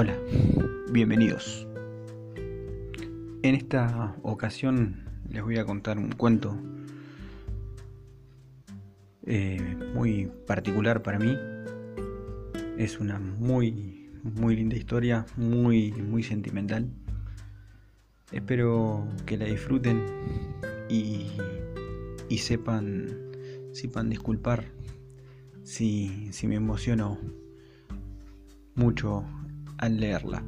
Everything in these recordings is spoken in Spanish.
Hola, bienvenidos. En esta ocasión les voy a contar un cuento eh, muy particular para mí. Es una muy, muy linda historia, muy, muy sentimental. Espero que la disfruten y, y sepan, sepan disculpar si, si me emociono mucho al leerla.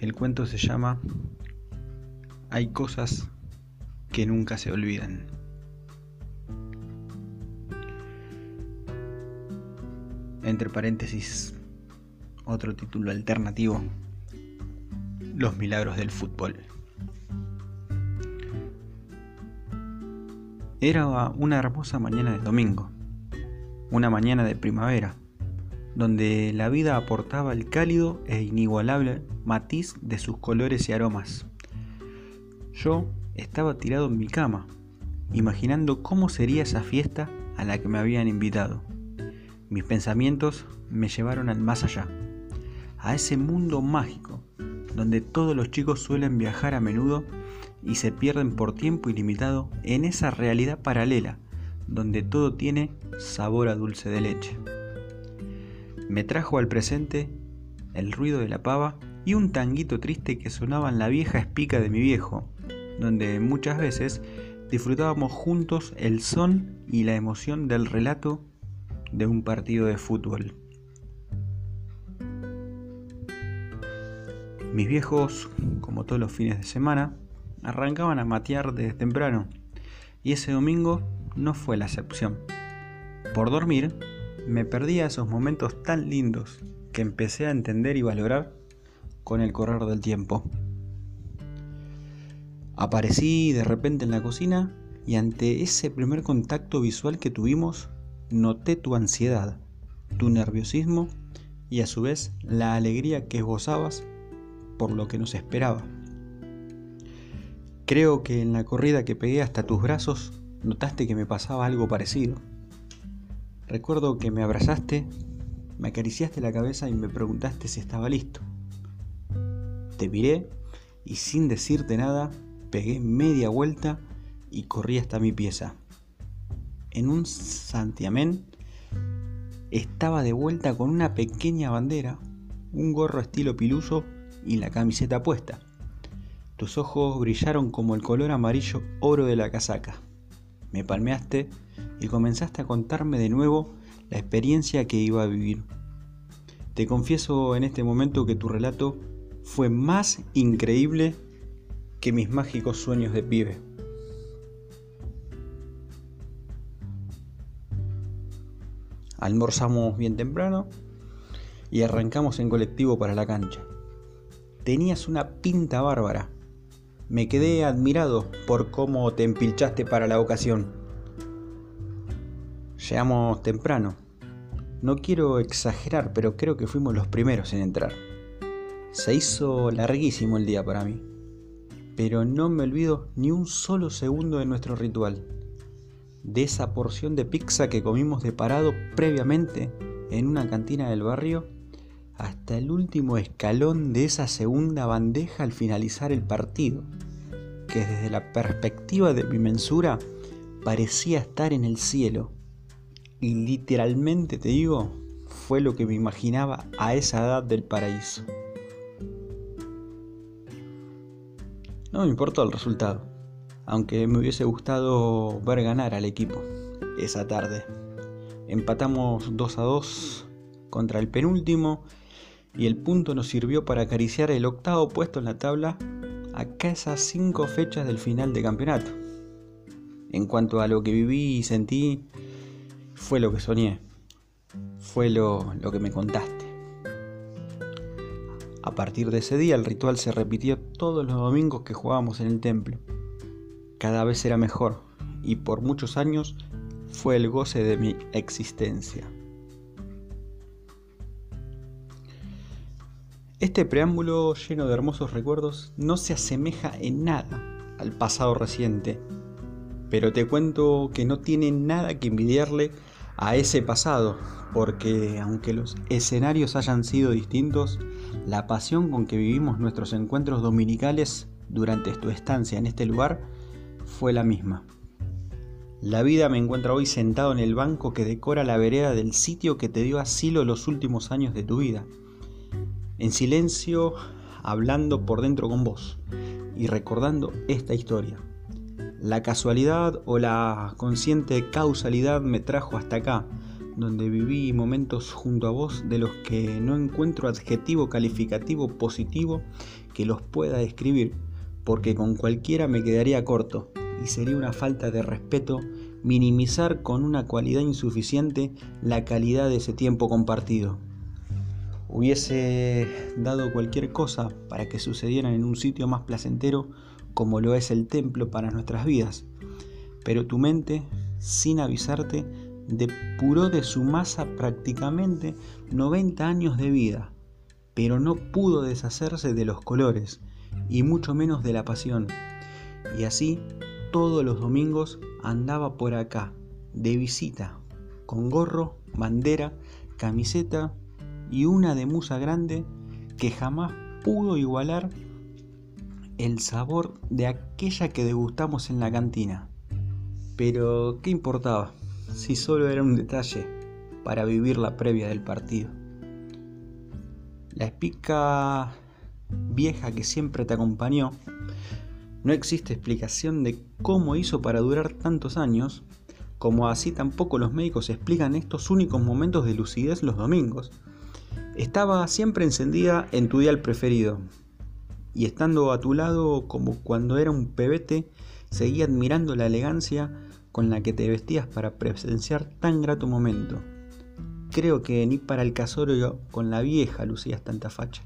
El cuento se llama Hay cosas que nunca se olvidan. Entre paréntesis, otro título alternativo, Los milagros del fútbol. Era una hermosa mañana de domingo, una mañana de primavera, donde la vida aportaba el cálido e inigualable matiz de sus colores y aromas. Yo estaba tirado en mi cama, imaginando cómo sería esa fiesta a la que me habían invitado. Mis pensamientos me llevaron al más allá, a ese mundo mágico, donde todos los chicos suelen viajar a menudo y se pierden por tiempo ilimitado en esa realidad paralela donde todo tiene sabor a dulce de leche. Me trajo al presente el ruido de la pava y un tanguito triste que sonaba en la vieja espica de mi viejo, donde muchas veces disfrutábamos juntos el son y la emoción del relato de un partido de fútbol. Mis viejos, como todos los fines de semana, arrancaban a matear desde temprano, y ese domingo no fue la excepción. Por dormir, me perdía esos momentos tan lindos que empecé a entender y valorar con el correr del tiempo. Aparecí de repente en la cocina y ante ese primer contacto visual que tuvimos, noté tu ansiedad, tu nerviosismo y a su vez la alegría que gozabas por lo que nos esperaba. Creo que en la corrida que pegué hasta tus brazos notaste que me pasaba algo parecido. Recuerdo que me abrazaste, me acariciaste la cabeza y me preguntaste si estaba listo. Te miré y sin decirte nada pegué media vuelta y corrí hasta mi pieza. En un santiamén estaba de vuelta con una pequeña bandera, un gorro estilo piluso y la camiseta puesta. Tus ojos brillaron como el color amarillo oro de la casaca. Me palmeaste y comenzaste a contarme de nuevo la experiencia que iba a vivir. Te confieso en este momento que tu relato fue más increíble que mis mágicos sueños de pibe. Almorzamos bien temprano y arrancamos en colectivo para la cancha. Tenías una pinta bárbara me quedé admirado por cómo te empilchaste para la ocasión. Llegamos temprano. No quiero exagerar, pero creo que fuimos los primeros en entrar. Se hizo larguísimo el día para mí. Pero no me olvido ni un solo segundo de nuestro ritual. De esa porción de pizza que comimos de parado previamente en una cantina del barrio hasta el último escalón de esa segunda bandeja al finalizar el partido, que desde la perspectiva de mi mensura parecía estar en el cielo. Y literalmente te digo, fue lo que me imaginaba a esa edad del paraíso. No me importó el resultado, aunque me hubiese gustado ver ganar al equipo esa tarde. Empatamos 2 a 2 contra el penúltimo y el punto nos sirvió para acariciar el octavo puesto en la tabla a esas cinco fechas del final de campeonato. En cuanto a lo que viví y sentí, fue lo que soñé, fue lo, lo que me contaste. A partir de ese día el ritual se repitió todos los domingos que jugábamos en el templo. Cada vez era mejor y por muchos años fue el goce de mi existencia. Este preámbulo lleno de hermosos recuerdos no se asemeja en nada al pasado reciente, pero te cuento que no tiene nada que envidiarle a ese pasado, porque aunque los escenarios hayan sido distintos, la pasión con que vivimos nuestros encuentros dominicales durante tu estancia en este lugar fue la misma. La vida me encuentra hoy sentado en el banco que decora la vereda del sitio que te dio asilo los últimos años de tu vida. En silencio, hablando por dentro con vos y recordando esta historia. La casualidad o la consciente causalidad me trajo hasta acá, donde viví momentos junto a vos de los que no encuentro adjetivo calificativo positivo que los pueda describir, porque con cualquiera me quedaría corto y sería una falta de respeto minimizar con una cualidad insuficiente la calidad de ese tiempo compartido. Hubiese dado cualquier cosa para que sucedieran en un sitio más placentero como lo es el templo para nuestras vidas, pero tu mente, sin avisarte, depuró de su masa prácticamente 90 años de vida, pero no pudo deshacerse de los colores y mucho menos de la pasión. Y así todos los domingos andaba por acá, de visita, con gorro, bandera, camiseta y una de musa grande que jamás pudo igualar el sabor de aquella que degustamos en la cantina. Pero, ¿qué importaba? Si solo era un detalle para vivir la previa del partido. La espica vieja que siempre te acompañó no existe explicación de cómo hizo para durar tantos años, como así tampoco los médicos explican estos únicos momentos de lucidez los domingos. Estaba siempre encendida en tu dial preferido, y estando a tu lado como cuando era un pebete, seguía admirando la elegancia con la que te vestías para presenciar tan grato momento. Creo que ni para el casorio con la vieja lucías tanta facha.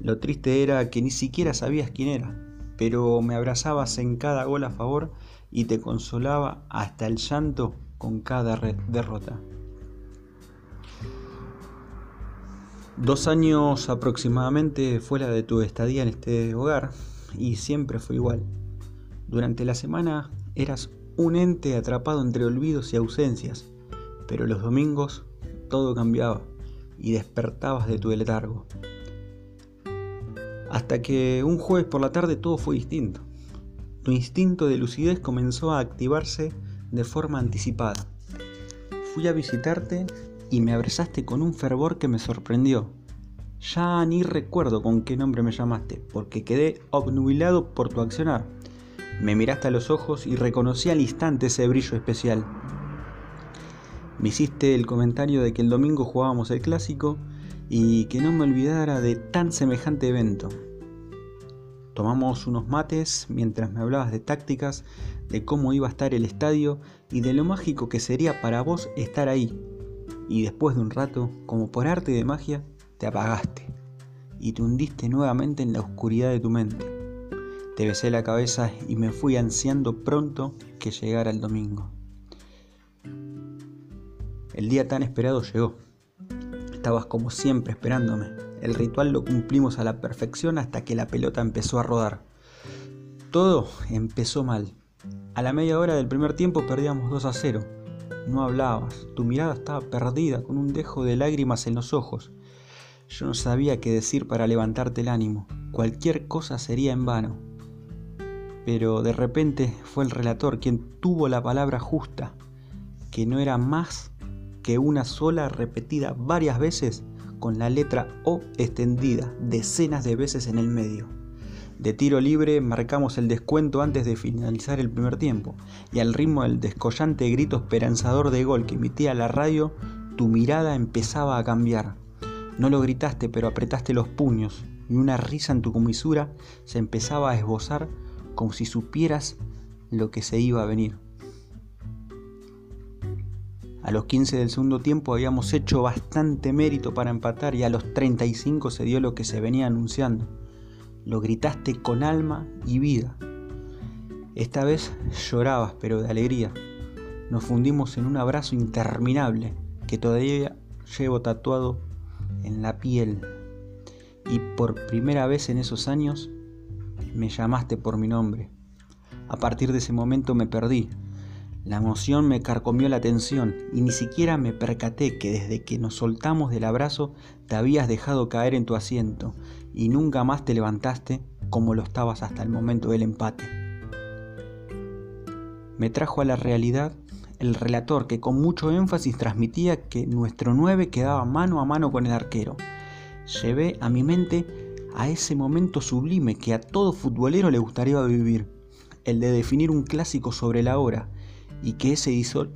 Lo triste era que ni siquiera sabías quién era pero me abrazabas en cada gol a favor y te consolaba hasta el llanto con cada derrota. Dos años aproximadamente fue la de tu estadía en este hogar y siempre fue igual. Durante la semana eras un ente atrapado entre olvidos y ausencias, pero los domingos todo cambiaba y despertabas de tu letargo. Hasta que un jueves por la tarde todo fue distinto. Tu instinto de lucidez comenzó a activarse de forma anticipada. Fui a visitarte y me abrazaste con un fervor que me sorprendió. Ya ni recuerdo con qué nombre me llamaste, porque quedé obnubilado por tu accionar. Me miraste a los ojos y reconocí al instante ese brillo especial. Me hiciste el comentario de que el domingo jugábamos el clásico y que no me olvidara de tan semejante evento. Tomamos unos mates mientras me hablabas de tácticas, de cómo iba a estar el estadio y de lo mágico que sería para vos estar ahí. Y después de un rato, como por arte de magia, te apagaste y te hundiste nuevamente en la oscuridad de tu mente. Te besé la cabeza y me fui ansiando pronto que llegara el domingo. El día tan esperado llegó. Estabas como siempre esperándome. El ritual lo cumplimos a la perfección hasta que la pelota empezó a rodar. Todo empezó mal. A la media hora del primer tiempo perdíamos 2 a 0. No hablabas, tu mirada estaba perdida, con un dejo de lágrimas en los ojos. Yo no sabía qué decir para levantarte el ánimo. Cualquier cosa sería en vano. Pero de repente fue el relator quien tuvo la palabra justa, que no era más que una sola repetida varias veces con la letra O extendida decenas de veces en el medio. De tiro libre marcamos el descuento antes de finalizar el primer tiempo, y al ritmo del descollante grito esperanzador de gol que emitía la radio, tu mirada empezaba a cambiar. No lo gritaste, pero apretaste los puños, y una risa en tu comisura se empezaba a esbozar como si supieras lo que se iba a venir. A los 15 del segundo tiempo habíamos hecho bastante mérito para empatar y a los 35 se dio lo que se venía anunciando. Lo gritaste con alma y vida. Esta vez llorabas, pero de alegría. Nos fundimos en un abrazo interminable que todavía llevo tatuado en la piel. Y por primera vez en esos años me llamaste por mi nombre. A partir de ese momento me perdí La emoción me carcomió la atención y ni siquiera me percaté que desde que nos soltamos del abrazo te habías dejado caer en tu asiento y nunca más te levantaste como lo estabas hasta el momento del empate. Me trajo a la realidad el relator que con mucho énfasis transmitía que nuestro 9 quedaba mano a mano con el arquero. Llevé a mi mente a ese momento sublime que a todo futbolero le gustaría vivir, el de definir un clásico sobre la hora, y que ese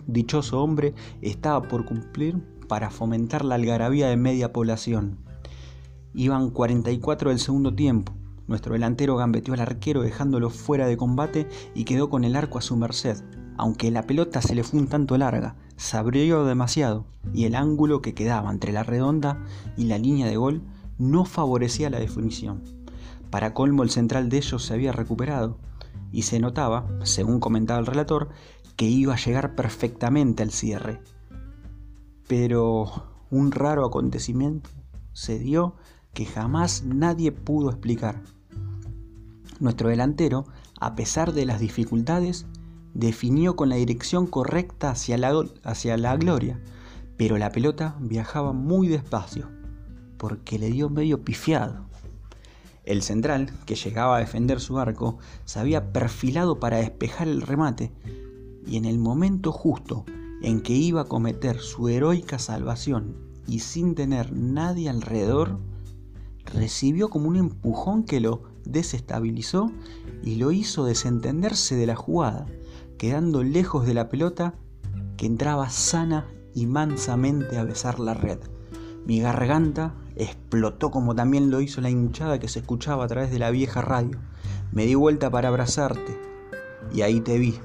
dichoso hombre estaba por cumplir para fomentar la algarabía de media población. Iban 44 del segundo tiempo. Nuestro delantero gambeteó al arquero dejándolo fuera de combate y quedó con el arco a su merced. Aunque la pelota se le fue un tanto larga, se abrió demasiado y el ángulo que quedaba entre la redonda y la línea de gol no favorecía la definición. Para colmo el central de ellos se había recuperado y se notaba, según comentaba el relator, que iba a llegar perfectamente al cierre. Pero un raro acontecimiento se dio que jamás nadie pudo explicar. Nuestro delantero, a pesar de las dificultades, definió con la dirección correcta hacia la, hacia la gloria, pero la pelota viajaba muy despacio, porque le dio medio pifiado. El central, que llegaba a defender su arco, se había perfilado para despejar el remate, y en el momento justo en que iba a cometer su heroica salvación y sin tener nadie alrededor, recibió como un empujón que lo desestabilizó y lo hizo desentenderse de la jugada, quedando lejos de la pelota que entraba sana y mansamente a besar la red. Mi garganta explotó como también lo hizo la hinchada que se escuchaba a través de la vieja radio. Me di vuelta para abrazarte y ahí te vi,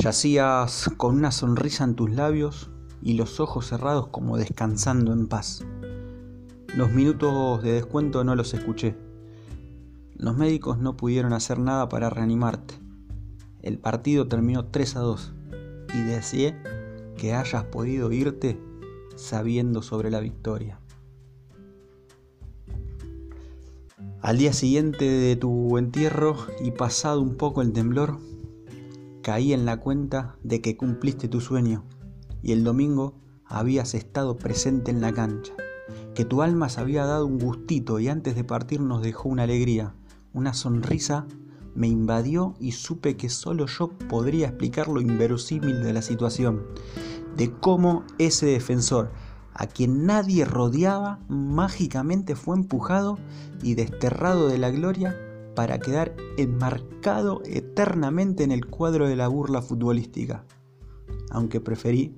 Yacías con una sonrisa en tus labios y los ojos cerrados como descansando en paz. Los minutos de descuento no los escuché. Los médicos no pudieron hacer nada para reanimarte. El partido terminó 3 a 2 y deseé que hayas podido irte sabiendo sobre la victoria. Al día siguiente de tu entierro y pasado un poco el temblor, caí en la cuenta de que cumpliste tu sueño y el domingo habías estado presente en la cancha, que tu alma se había dado un gustito y antes de partir nos dejó una alegría, una sonrisa me invadió y supe que solo yo podría explicar lo inverosímil de la situación, de cómo ese defensor, a quien nadie rodeaba, mágicamente fue empujado y desterrado de la gloria para quedar enmarcado eternamente en el cuadro de la burla futbolística, aunque preferí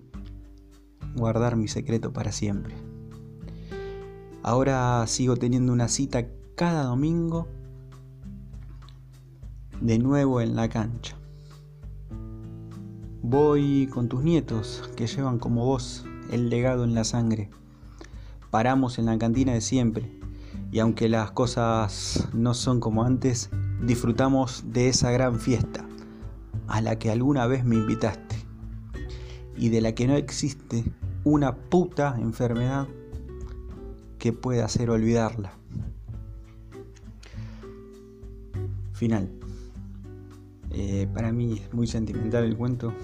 guardar mi secreto para siempre. Ahora sigo teniendo una cita cada domingo de nuevo en la cancha. Voy con tus nietos que llevan como vos el legado en la sangre. Paramos en la cantina de siempre y aunque las cosas no son como antes, disfrutamos de esa gran fiesta a la que alguna vez me invitaste y de la que no existe una puta enfermedad que pueda hacer olvidarla. Final. Eh, para mí es muy sentimental el cuento.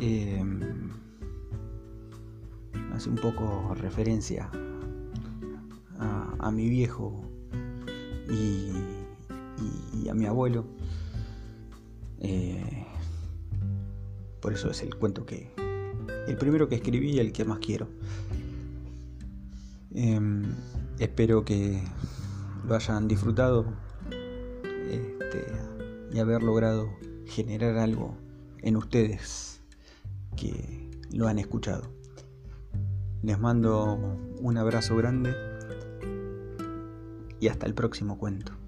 Eh, hace un poco referencia mi viejo y, a mi abuelo. Eh, por eso es el cuento que. El primero que escribí y el que más quiero. Em, espero que lo hayan disfrutado este, y haber logrado generar algo en ustedes que lo han escuchado. Les mando un abrazo grande y hasta el próximo cuento.